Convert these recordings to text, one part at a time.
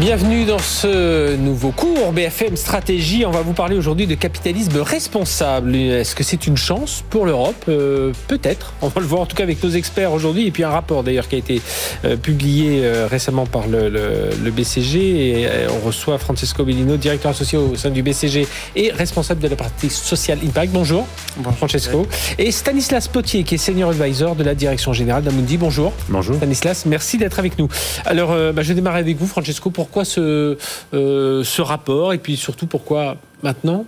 Bienvenue dans ce nouveau cours BFM Stratégie. On va vous parler aujourd'hui de capitalisme responsable. Est-ce que c'est une chance pour l'Europe? Euh, Peut-être. On va le voir en tout cas avec nos experts aujourd'hui. Et puis un rapport d'ailleurs qui a été euh, publié euh, récemment par le, le, BCG. Et on reçoit Francesco Bellino, directeur associé au sein du BCG et responsable de la partie Social Impact. Bonjour, bonjour Francesco. Et Stanislas Potier qui est senior advisor de la direction générale d'Amundi. Bonjour. Bonjour. Stanislas, merci d'être avec nous. Alors bah, je vais démarrer avec vous Francesco. Pour pourquoi ce, euh, ce rapport et puis surtout pourquoi maintenant?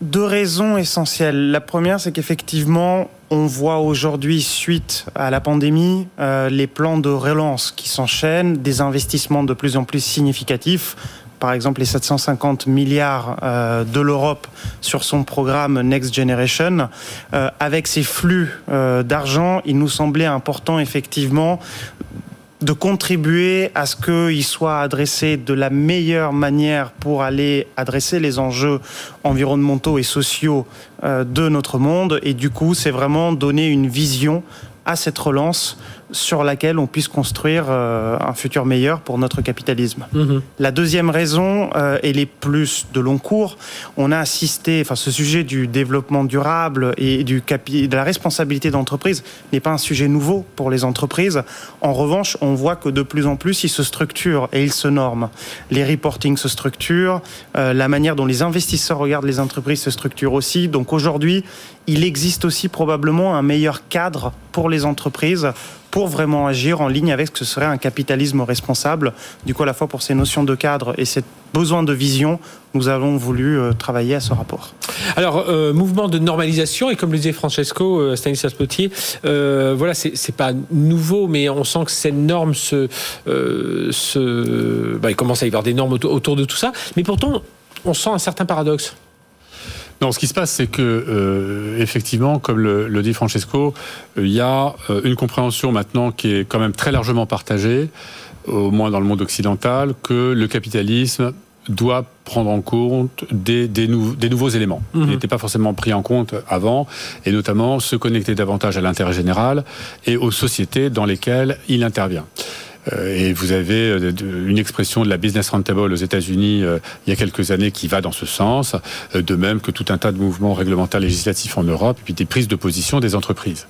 Deux raisons essentielles. La première, c'est qu'effectivement, on voit aujourd'hui, suite à la pandémie, euh, les plans de relance qui s'enchaînent, des investissements de plus en plus significatifs par exemple les 750 milliards euh, de l'Europe sur son programme Next Generation. Avec ces flux d'argent, il nous semblait important effectivement de contribuer à ce qu'il soit adressé de la meilleure manière pour aller adresser les enjeux environnementaux et sociaux euh, de notre monde. Et du coup, c'est vraiment donner une vision à cette relance sur laquelle on puisse construire euh, un futur meilleur pour notre capitalisme. Mhm. La deuxième raison, euh, elle est plus de long cours. On a assisté, enfin, ce sujet du développement durable et du de la responsabilité d'entreprise n'est pas un sujet nouveau pour les entreprises. En revanche, on voit que de plus en plus, ils se structurent et ils se norment. Les reporting se structurent, euh, la manière dont les investisseurs regardent les entreprises se structure aussi. Donc aujourd'hui, il existe aussi probablement un meilleur cadre pour les entreprises pour vraiment agir en ligne avec ce que serait un capitalisme responsable. Du coup, à la fois pour ces notions de cadre et cette besoin de vision, nous avons voulu euh, travailler à ce rapport. Alors, euh, mouvement de normalisation, et comme le disait Francesco, euh, Stanislas Potier, voilà, c'est pas nouveau, mais on sent que ces normes se. se bah, il commence à y avoir des normes autour de tout ça, mais pourtant, on sent un certain paradoxe. Non, ce qui se passe, c'est que euh, effectivement, comme le, dit Francesco, euh, il y a euh, une compréhension maintenant qui est quand même très largement partagée, au moins dans le monde occidental, que le capitalisme doit prendre en compte des, des, nouveaux éléments qui mhm. n'étaient pas forcément pris en compte avant, et notamment se connecter davantage à l'intérêt général et aux sociétés dans lesquelles il intervient. Euh, et vous avez euh, une expression de la business rentable aux États-Unis euh, il y a quelques années qui va dans ce sens, de même que tout un tas de mouvements réglementaires législatifs en Europe, puis des prises de position des entreprises.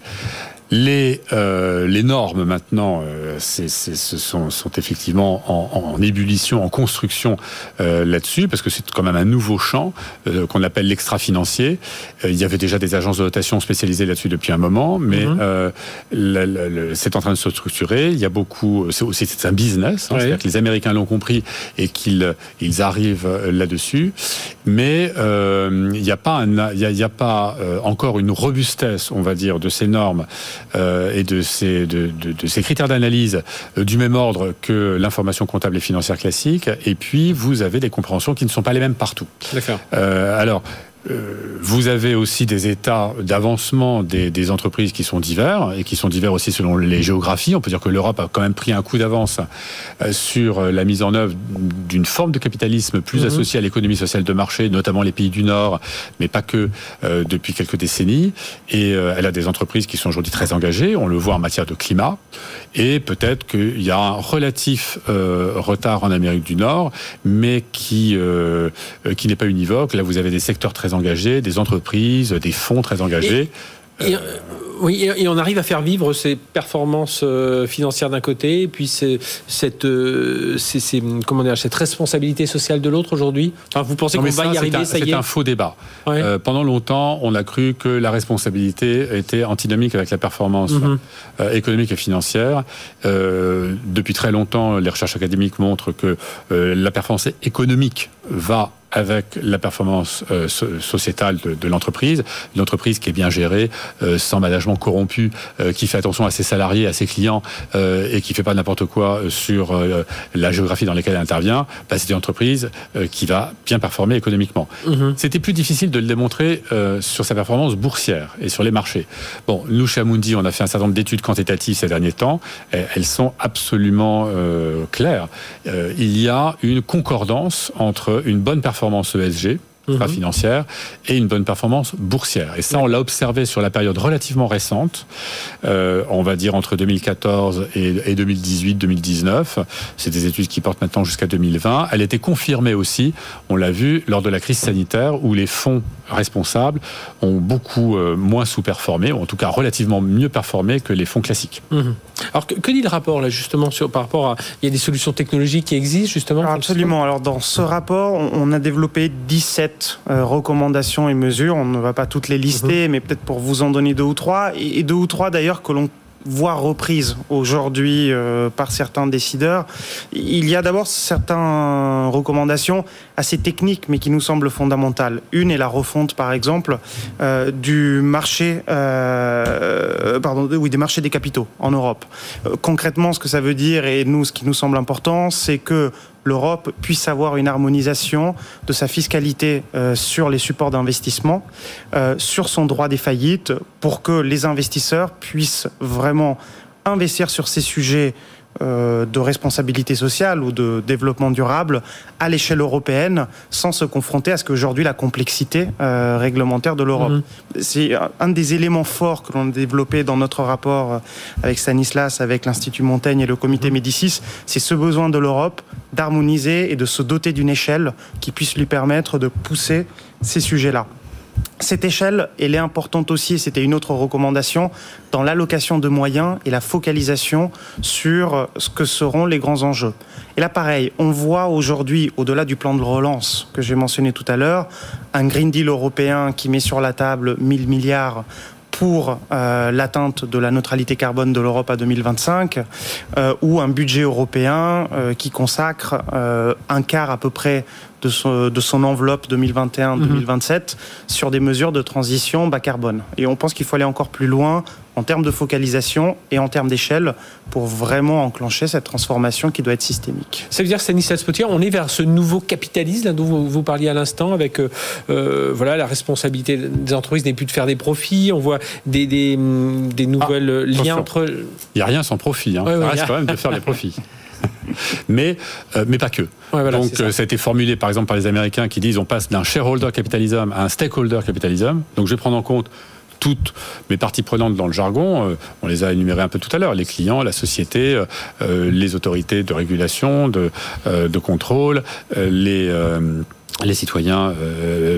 Les, euh, les normes maintenant, euh, c'est, ce sont, sont, effectivement en, en, ébullition, en construction euh, là-dessus, parce que c'est quand même un nouveau champ euh, qu'on appelle l'extra-financier. Euh, il y avait déjà des agences de notation spécialisées là-dessus depuis un moment, mais mhm. c'est en train de se structurer. Il y a beaucoup, c'est aussi c'est un business, hein, c'est-à-dire que les Américains l'ont compris et qu'ils ils arrivent là-dessus, mais il n'y a pas, il y a, y a pas encore une robustesse, on va dire, de ces normes euh, et de ces, de, de, ces critères d'analyse euh, du même ordre que l'information comptable et financière classique. Et puis, vous avez des compréhensions qui ne sont pas les mêmes partout. D'accord. Euh, alors, euh, vous avez aussi des états d'avancement des, entreprises qui sont divers et qui sont divers aussi selon les géographies. On peut dire que l'Europe a quand même pris un coup d'avance euh, sur la mise en œuvre d'une forme de capitalisme plus mhm. associée à l'économie sociale de marché, notamment les pays du Nord, mais pas que euh, depuis quelques décennies. Et elle a des entreprises qui sont aujourd'hui très engagées. On le voit en matière de climat. Et peut-être qu'il y a un relatif retard en Amérique du Nord, mais qui qui n'est pas univoque. Là, vous avez des secteurs très engagés, des entreprises, des fonds très engagés. Et, euh, oui, et on arrive à faire vivre ces performances euh, financières d'un côté, et puis cette, euh, comment dire, cette responsabilité sociale de l'autre aujourd'hui. Enfin, vous pensez qu'on va y arriver C'est un faux débat. pendant longtemps, on a cru que la responsabilité était antinomique avec la performance mhm. économique et financière. depuis très longtemps, les recherches académiques montrent que la performance économique va avec la performance euh, sociétale de, l'entreprise, une entreprise qui est bien gérée, euh, sans management corrompu, euh, qui fait attention à ses salariés, à ses clients et qui fait pas n'importe quoi sur la géographie dans laquelle elle intervient, bah, c'est une entreprise qui va bien performer économiquement. Mm-hmm. C'était plus difficile de le démontrer sur sa performance boursière et sur les marchés. Bon, nous chez Amundi, on a fait un certain nombre d'études quantitatives ces derniers temps. elles sont absolument claires. il y a une concordance entre une bonne performance ESG, mhm. financière et une bonne performance boursière. Et ça, on l'a observé sur la période relativement récente, euh, on va dire entre 2014 et, 2018-2019. C'est des études qui portent maintenant jusqu'à 2020. Elle était confirmée aussi, on l'a vu, lors de la crise sanitaire où les fonds responsables ont beaucoup euh, moins sous-performé, ou en tout cas relativement mieux performé que les fonds classiques. Mhm. Alors que, dit le rapport là justement sur, par rapport à... Il y a des solutions technologiques qui existent justement Absolument. Alors dans ce rapport, on a développé 17 euh, recommandations et mesures. On ne va pas toutes les lister, mhm. mais peut-être pour vous en donner deux ou trois. Et deux ou trois d'ailleurs que l'on voire reprise aujourd'hui euh, par certains décideurs. Il y a d'abord certaines recommandations assez techniques, mais qui nous semblent fondamentales. Une est la refonte, par exemple, euh, du marché, euh, pardon, oui, des marchés des capitaux en Europe. concrètement, ce que ça veut dire, et nous, ce qui nous semble important, c'est que l'Europe puisse avoir une harmonisation de sa fiscalité euh, sur les supports d'investissement, euh, sur son droit des faillites, pour que les investisseurs puissent vraiment investir sur ces sujets de responsabilité sociale ou de développement durable à l'échelle européenne sans se confronter à ce qu'aujourd'hui la complexité euh, réglementaire de l'Europe. Mhm. C'est un des éléments forts que l'on a développé dans notre rapport euh, avec Stanislas, avec l'Institut Montaigne et le comité mhm. Médicis, c'est ce besoin de l'Europe d'harmoniser et de se doter d'une échelle qui puisse lui permettre de pousser ces sujets-là. Cette échelle, elle est importante aussi, c'était une autre recommandation, dans l'allocation de moyens et la focalisation sur ce que seront les grands enjeux. Et là, pareil, on voit aujourd'hui, au-delà du plan de relance que j'ai mentionné tout à l'heure, un Green Deal européen qui met sur la table 1000 milliards pour euh, l'atteinte de la neutralité carbone de l'Europe à 2025, euh, ou un budget européen euh, qui consacre un quart à peu près de son, de son enveloppe 2021-2027 mhm. sur des mesures de transition bas carbone. Et on pense qu'il faut aller encore plus loin en termes de focalisation et en termes d'échelle pour vraiment enclencher cette transformation qui doit être systémique. Ça veut dire, Stanislas Potier, on est vers ce nouveau capitalisme dont vous, parliez à l'instant, avec euh, euh, voilà, la responsabilité des entreprises n'est plus de faire des profits, on voit des, des, des nouvelles ah, liens entre... Il n'y a rien sans profit, hein. ça reste quand même de faire des profits. mais, euh, mais pas que. Donc ça. ça. a été formulé par exemple par les Américains qui disent on passe d'un shareholder capitalism à un stakeholder capitalism. Donc je vais prendre en compte toutes mes parties prenantes dans le jargon, euh, on les a énumérées un peu tout à l'heure, les clients, la société, euh, euh, les autorités de régulation, de, contrôle, les, les citoyens,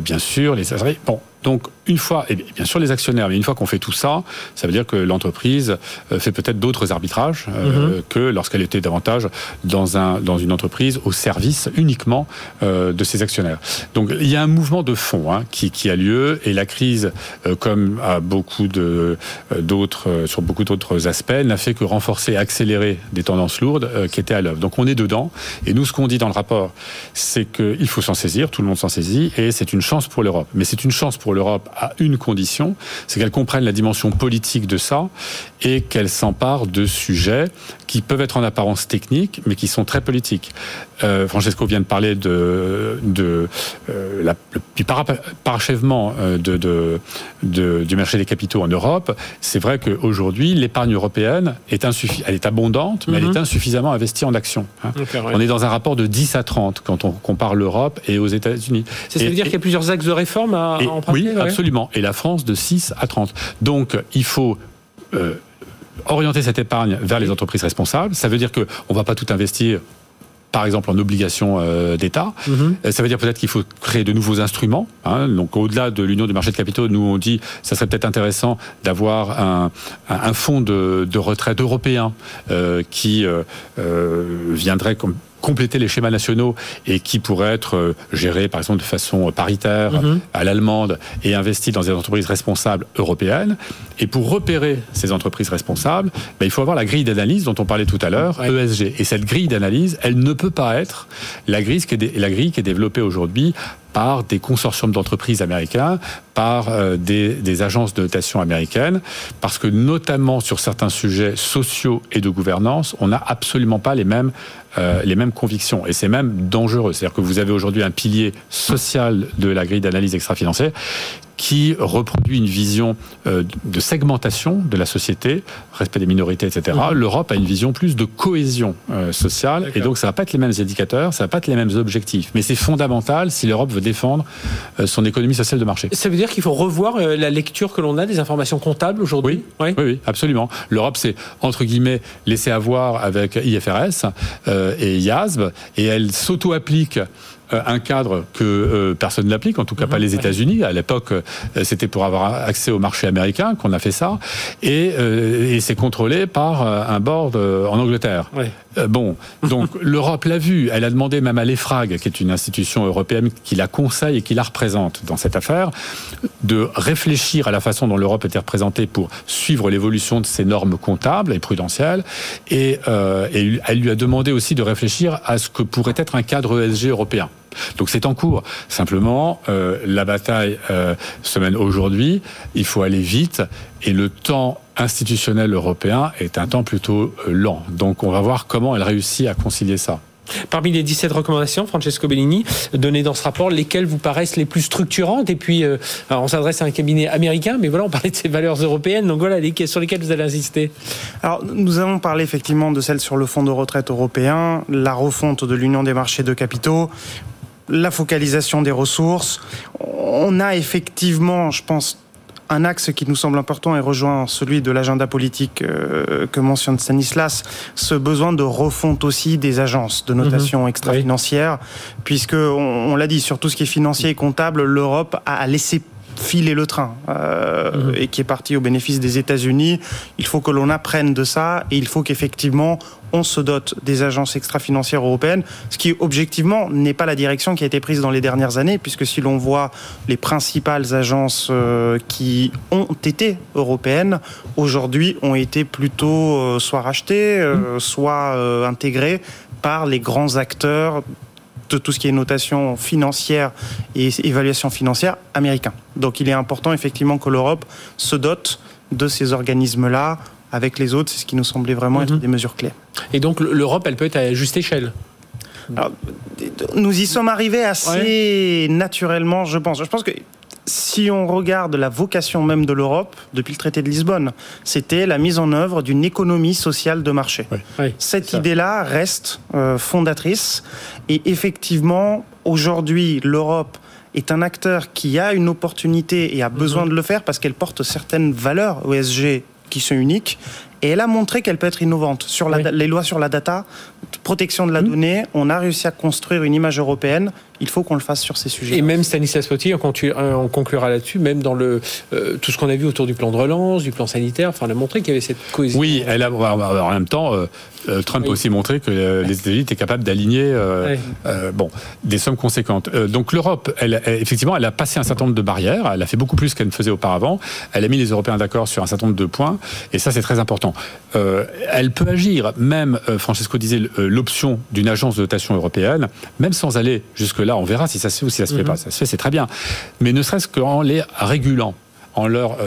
bien sûr, les salariés. Bon, donc une fois, et bien sûr les actionnaires, mais une fois qu'on fait tout ça, ça veut dire que l'entreprise euh, fait peut-être d'autres arbitrages euh, mhm. que lorsqu'elle était davantage dans, un, dans une entreprise au service uniquement euh, de ses actionnaires. Donc il y a un mouvement de fond hein, qui, qui, a lieu et la crise, comme à beaucoup d'autres, sur beaucoup d'autres aspects, n'a fait que renforcer et accélérer des tendances lourdes qui étaient à l'œuvre. Donc on est dedans et nous ce qu'on dit dans le rapport, c'est qu'il faut s'en saisir, tout le monde s'en saisit et c'est une chance pour l'Europe. Mais c'est une chance pour l'Europe à une condition, c'est qu'elle comprenne la dimension politique de ça et qu'elle s'empare de sujets qui peuvent être en apparence techniques, mais qui sont très politiques. Euh, Francesco vient de parler de, de euh, la, du parachèvement euh, de, de, du marché des capitaux en Europe. C'est vrai qu'aujourd'hui, l'épargne européenne est, elle est abondante, mais elle est mhm. insuffisamment investie en actions. Hein. On est dans un rapport de 10 à 30 quand on compare l'Europe et aux États-Unis. Ça, veut dire qu'il y a plusieurs axes de réforme à, en Oui, absolument. Et la France de 6 à 30. Donc, il faut euh, orienter cette épargne vers les entreprises responsables. Ça veut dire qu'on ne va pas tout investir par exemple en obligations euh, d'État. Mhm. Euh, ça veut dire peut-être qu'il faut créer de nouveaux instruments. Hein. Donc au-delà de l'union du marché de capitaux, nous on dit ça serait peut-être intéressant d'avoir un, un, fonds de, de retraite européen qui viendrait comme compléter les schémas nationaux et qui pourraient être euh, gérés, par exemple, de façon paritaire mhm. à l'allemande et investis dans des entreprises responsables européennes. Et pour repérer ces entreprises responsables, ben, il faut avoir la grille d'analyse dont on parlait tout à l'heure, ESG. Et cette grille d'analyse, elle ne peut pas être la grille qui est, la grille qui est développée aujourd'hui par des consortiums d'entreprises américains, par euh, des, agences de notation américaines, parce que notamment sur certains sujets sociaux et de gouvernance, on n'a absolument pas les mêmes les mêmes convictions. Et c'est même dangereux. C'est-à-dire que vous avez aujourd'hui un pilier social de la grille d'analyse extra-financière qui reproduit une vision euh, de segmentation de la société, respect des minorités, etc. Mhm. L'Europe a une vision plus de cohésion euh, sociale, et donc ça va pas être les mêmes indicateurs, ça va pas être les mêmes objectifs. Mais c'est fondamental si l'Europe veut défendre euh, son économie sociale de marché. Ça veut dire qu'il faut revoir la lecture que l'on a des informations comptables aujourd'hui? Oui. oui. oui, absolument. L'Europe, c'est entre guillemets laissé avoir avec IFRS et IASB, et elle s'auto-applique un cadre que euh, personne n'applique, en tout cas pas les États-Unis. À l'époque, euh, c'était pour avoir accès au marché américain qu'on a fait ça, et, c'est contrôlé par un board en Angleterre. Bon, donc l'Europe l'a vu. Elle a demandé même à l'EFRAG, qui est une institution européenne qui la conseille et qui la représente dans cette affaire, de réfléchir à la façon dont l'Europe était représentée pour suivre l'évolution de ses normes comptables et prudentielles. Et, et elle lui a demandé aussi de réfléchir à ce que pourrait être un cadre ESG européen. Donc c'est en cours. Simplement, euh, la bataille euh, se mène aujourd'hui. Il faut aller vite et le temps institutionnel européen est un temps plutôt euh, lent. Donc on va voir comment elle réussit à concilier ça. Parmi les 17 recommandations, Francesco Bellini, données dans ce rapport, lesquelles vous paraissent les plus structurantes Et puis, on s'adresse à un cabinet américain, mais voilà, on parlait de ces valeurs européennes, donc voilà, sur lesquelles vous allez insister. Alors, nous avons parlé effectivement de celles sur le fonds de retraite européen, la refonte de l'union des marchés de capitaux la focalisation des ressources. On a effectivement, je pense, un axe qui nous semble important et rejoint celui de l'agenda politique euh, que mentionne Stanislas, ce besoin de refonte aussi des agences de notation mhm. extra-financière, puisque on, l'a dit, sur tout ce qui est financier et comptable, l'Europe a laissé filer le train euh, mhm. et qui est parti au bénéfice des États-Unis. Il faut que l'on apprenne de ça et il faut qu'effectivement on se dote des agences extra-financières européennes, ce qui objectivement n'est pas la direction qui a été prise dans les dernières années, puisque si l'on voit les principales agences euh, qui ont été européennes, aujourd'hui ont été plutôt euh, soit rachetées, mhm. soit intégrées par les grands acteurs de tout ce qui est notation financière et évaluation financière américain. Donc il est important effectivement que l'Europe se dote de ces organismes-là avec les autres, c'est ce qui nous semblait vraiment être mhm. des mesures clés. Et donc l'Europe, elle peut être à juste échelle? Nous y sommes arrivés assez naturellement, je pense. Je pense que si on regarde la vocation même de l'Europe, depuis le traité de Lisbonne, c'était la mise en œuvre d'une économie sociale de marché. Cette idée-là reste euh, fondatrice et effectivement, aujourd'hui, l'Europe est un acteur qui a une opportunité et a besoin mhm. de le faire parce qu'elle porte certaines valeurs ESG qui sont uniques et elle a montré qu'elle peut être innovante. Sur les lois sur la data, protection de la mmh. donnée, on a réussi à construire une image européenne. Il faut qu'on le fasse sur ces sujets. Et même Stanislas Potier, on conclura là-dessus, même dans le, euh, tout ce qu'on a vu autour du plan de relance, du plan sanitaire, enfin, elle a montré qu'il y avait cette cohésion. Oui, elle a, en même temps, euh, euh, Trump a aussi montré que les États-Unis étaient capables d'aligner bon, des sommes conséquentes. donc l'Europe, elle, effectivement, elle a passé un certain nombre de barrières. Elle a fait beaucoup plus qu'elle ne faisait auparavant. Elle a mis les Européens d'accord sur un certain nombre de points. Et ça, c'est très important. Euh, elle peut agir, même, euh, Francesco disait, euh, l'option d'une agence de notation européenne, même sans aller jusque-là, on verra si ça se fait ou si ça se fait mhm. pas. Ça se fait, c'est très bien. Mais ne serait-ce qu'en les régulant. En leur,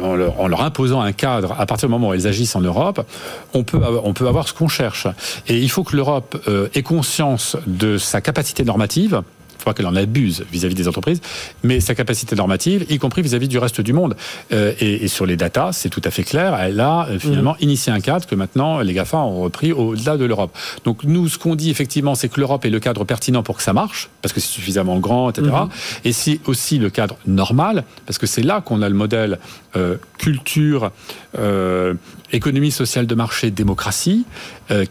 en leur, en, leur, imposant un cadre à partir du moment où elles agissent en Europe, on peut, on peut avoir ce qu'on cherche. Et il faut que l'Europe ait conscience de sa capacité normative, faut pas qu'elle en abuse vis-à-vis des entreprises, mais sa capacité normative, y compris vis-à-vis du reste du monde. Euh, et, sur les datas, c'est tout à fait clair, elle a euh, finalement mmh. initié un cadre que maintenant les GAFA ont repris au-delà de l'Europe. Donc nous, ce qu'on dit effectivement, c'est que l'Europe est le cadre pertinent pour que ça marche, parce que c'est suffisamment grand, etc. Mmh. Et c'est aussi le cadre normal, parce que c'est là qu'on a le modèle euh, culture, économie sociale de marché, démocratie,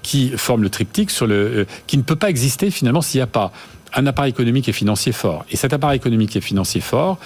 qui forme le triptyque sur le, qui ne peut pas exister finalement s'il n'y a pas un appareil économique et financier fort. Et cet appareil économique et financier fort,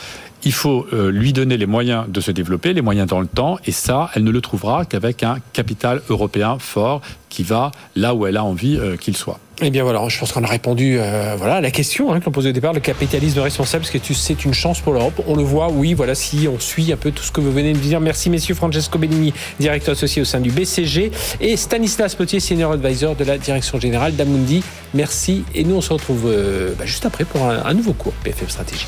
il faut euh, lui donner les moyens de se développer, les moyens dans le temps, et ça, elle ne le trouvera qu'avec un capital européen fort qui va là où elle a envie euh, qu'il soit. Eh bien voilà, je pense qu'on a répondu euh, voilà, à la question hein, que l'on posait au départ, le capitalisme responsable, est-ce que c'est une chance pour l'Europe On le voit, oui, voilà, si on suit un peu tout ce que vous venez de dire. Merci messieurs, Francesco Bellini, directeur associé au sein du BCG, et Stanislas Potier, senior advisor de la direction générale d'Amundi. Merci, et nous on se retrouve bah, juste après pour un, un nouveau cours BFM Stratégie.